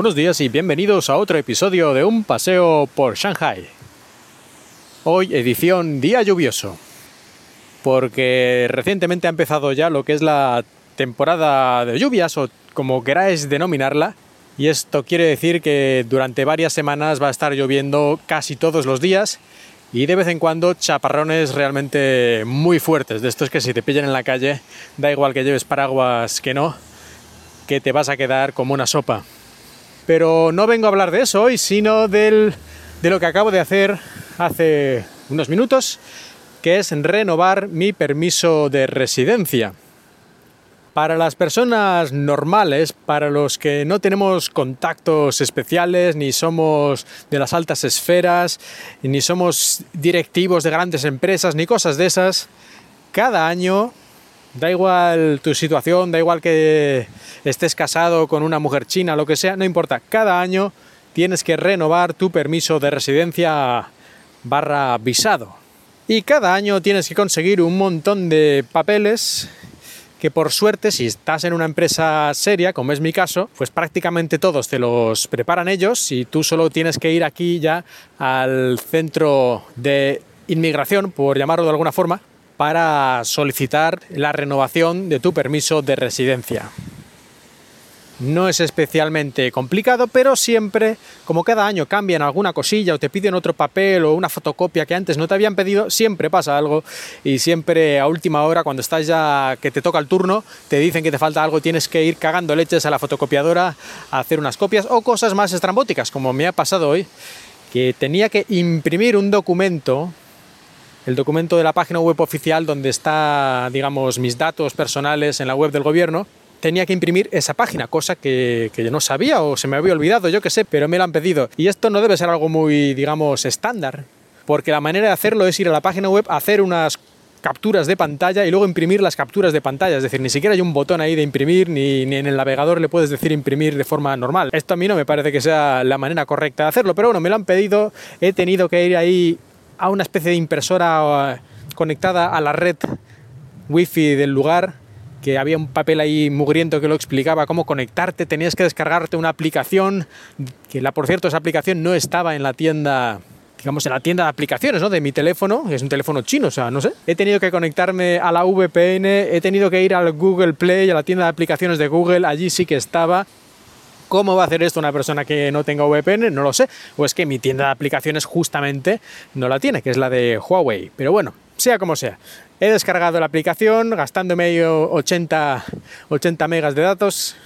Buenos días y bienvenidos a otro episodio de Un paseo por Shanghai. Hoy edición día lluvioso, porque recientemente ha empezado ya lo que es la temporada de lluvias o como queráis denominarla, y esto quiere decir que durante varias semanas va a estar lloviendo casi todos los días y de vez en cuando chaparrones realmente muy fuertes, de estos que si te pillan en la calle, da igual que lleves paraguas que no, que te vas a quedar como una sopa. Pero no vengo a hablar de eso hoy, sino del, de lo que acabo de hacer hace unos minutos, que es renovar mi permiso de residencia. Para las personas normales, para los que no tenemos contactos especiales, ni somos de las altas esferas, ni somos directivos de grandes empresas, ni cosas de esas, cada año Da igual tu situación, da igual que estés casado con una mujer china, lo que sea, no importa. Cada año tienes que renovar tu permiso de residencia barra visado. Y cada año tienes que conseguir un montón de papeles que por suerte si estás en una empresa seria, como es mi caso, pues prácticamente todos te los preparan ellos y tú solo tienes que ir aquí ya al centro de inmigración, por llamarlo de alguna forma, para solicitar la renovación de tu permiso de residencia. No es especialmente complicado, pero siempre, como cada año cambian alguna cosilla o te piden otro papel o una fotocopia que antes no te habían pedido, siempre pasa algo y siempre a última hora, cuando estás ya que te toca el turno, te dicen que te falta algo, tienes que ir cagando leches a la fotocopiadora a hacer unas copias o cosas más estrambóticas, como me ha pasado hoy, que tenía que imprimir un documento el documento de la página web oficial donde está, digamos, mis datos personales en la web del gobierno, tenía que imprimir esa página, cosa que, yo no sabía o se me había olvidado, yo qué sé, pero me lo han pedido. Y esto no debe ser algo muy, digamos, estándar, porque la manera de hacerlo es ir a la página web, hacer unas capturas de pantalla y luego imprimir las capturas de pantalla. Es decir, ni siquiera hay un botón ahí de imprimir, ni, ni, en el navegador le puedes decir imprimir de forma normal. Esto a mí no me parece que sea la manera correcta de hacerlo, pero bueno, me lo han pedido, he tenido que ir ahí a una especie de impresora eh, conectada a la red wifi del lugar que había un papel ahí mugriento que lo explicaba cómo conectarte, tenías que descargarte una aplicación, que la por cierto esa aplicación no estaba en la tienda, digamos en la tienda de aplicaciones, ¿no? de mi teléfono, es un teléfono chino, o sea, no sé. He tenido que conectarme a la VPN, he tenido que ir al Google Play, a la tienda de aplicaciones de Google, allí sí que estaba ¿Cómo va a hacer esto una persona que no tenga VPN? No lo sé. O es que mi tienda de aplicaciones justamente no la tiene, que es la de Huawei. Pero bueno, sea como sea. He descargado la aplicación gastándome 80, 80 megas de datos.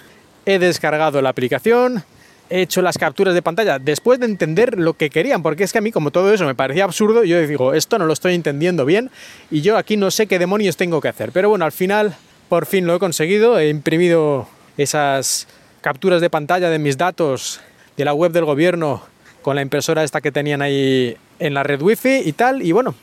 He descargado la aplicación. He hecho las capturas de pantalla después de entender lo que querían, porque es que a mí como todo eso me parecía absurdo, yo digo, esto no lo estoy entendiendo bien y yo aquí no sé qué demonios tengo que hacer. Pero bueno, al final por fin lo he conseguido, he imprimido esas capturas de pantalla de mis datos de la web del gobierno con la impresora esta que tenían ahí en la red wifi y tal. Y bueno,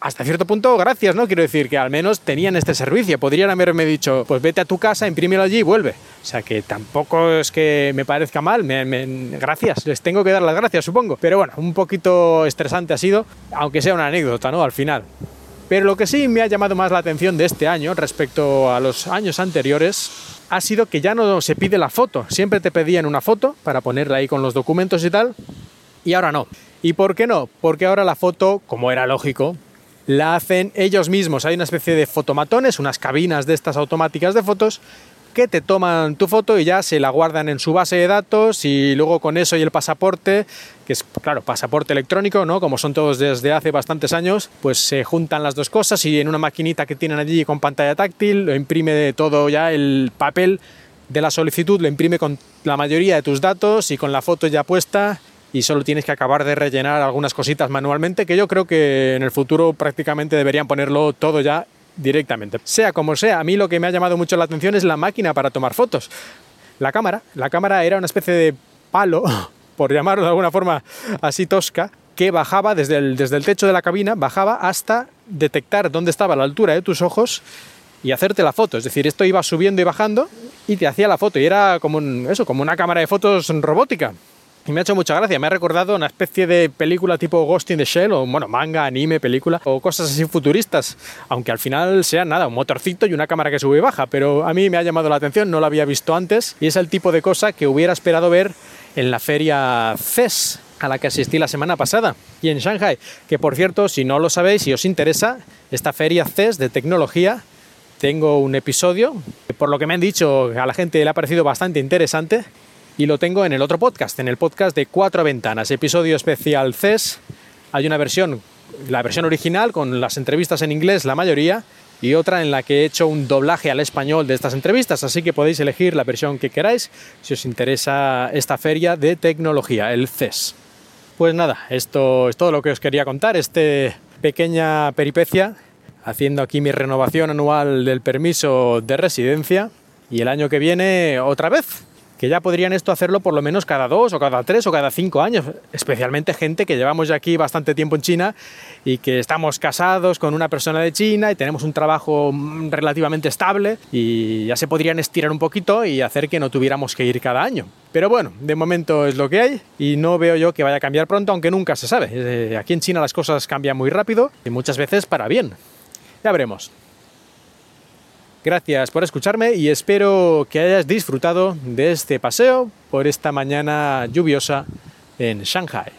hasta cierto punto, gracias, ¿no? Quiero decir que al menos tenían este servicio. Podrían haberme dicho, pues vete a tu casa, imprímelo allí y vuelve. O sea que tampoco es que me parezca mal. gracias, les tengo que dar las gracias, supongo. Pero bueno, un poquito estresante ha sido, aunque sea una anécdota, ¿no? Al final. Pero lo que sí me ha llamado más la atención de este año respecto a los años anteriores ha sido que ya no se pide la foto. Siempre te pedían una foto para ponerla ahí con los documentos y tal, y ahora no. ¿Y por qué no? Porque ahora la foto, como era lógico, la hacen ellos mismos. Hay una especie de fotomatones, unas cabinas de estas automáticas de fotos, que te toman tu foto y ya se la guardan en su base de datos y luego con eso y el pasaporte, que es, claro, pasaporte electrónico, ¿no? Como son todos desde hace bastantes años, pues se juntan las dos cosas y en una maquinita que tienen allí con pantalla táctil, lo imprime de todo ya el papel de la solicitud, lo imprime con la mayoría de tus datos y con la foto ya puesta y solo tienes que acabar de rellenar algunas cositas manualmente, que yo creo que en el futuro prácticamente deberían ponerlo todo ya directamente. Sea como sea, a mí lo que me ha llamado mucho la atención es la máquina para tomar fotos. La cámara, la cámara era una especie de palo, por llamarlo de alguna forma así tosca, que bajaba desde el, desde el techo de la cabina, bajaba hasta detectar dónde estaba la altura de tus ojos y hacerte la foto. Es decir, esto iba subiendo y bajando y te hacía la foto. Y era como, eso, como una cámara de fotos robótica. Y me ha hecho mucha gracia, me ha recordado una especie de película tipo Ghost in the Shell, o bueno, manga, anime, película, o cosas así futuristas, aunque al final sea nada, un motorcito y una cámara que sube y baja, pero a mí me ha llamado la atención, no lo había visto antes, y es el tipo de cosa que hubiera esperado ver en la feria CES, a la que asistí la semana pasada, y en Shanghai, que por cierto, si no lo sabéis, si os interesa, esta feria CES de tecnología, tengo un episodio, por lo que me han dicho, a la gente le ha parecido bastante interesante, y lo tengo en el otro podcast, en el podcast de Cuatro Ventanas, episodio especial CES. Hay una versión, la versión original con las entrevistas en inglés, la mayoría, y otra en la que he hecho un doblaje al español de estas entrevistas, así que podéis elegir la versión que queráis si os interesa esta feria de tecnología, el CES. Pues nada, esto es todo lo que os quería contar, este pequeña peripecia, haciendo aquí mi renovación anual del permiso de residencia y el año que viene otra vez que ya podrían esto hacerlo por lo menos cada dos o cada tres o cada cinco años, especialmente gente que llevamos ya aquí bastante tiempo en China y que estamos casados con una persona de China y tenemos un trabajo mm, relativamente estable y ya se podrían estirar un poquito y hacer que no tuviéramos que ir cada año. Pero bueno, de momento es lo que hay y no veo yo que vaya a cambiar pronto, aunque nunca se sabe. Eh, aquí en China las cosas cambian muy rápido y muchas veces para bien. Ya veremos. Gracias por escucharme y espero que hayas disfrutado de este paseo por esta mañana lluviosa en Shanghai.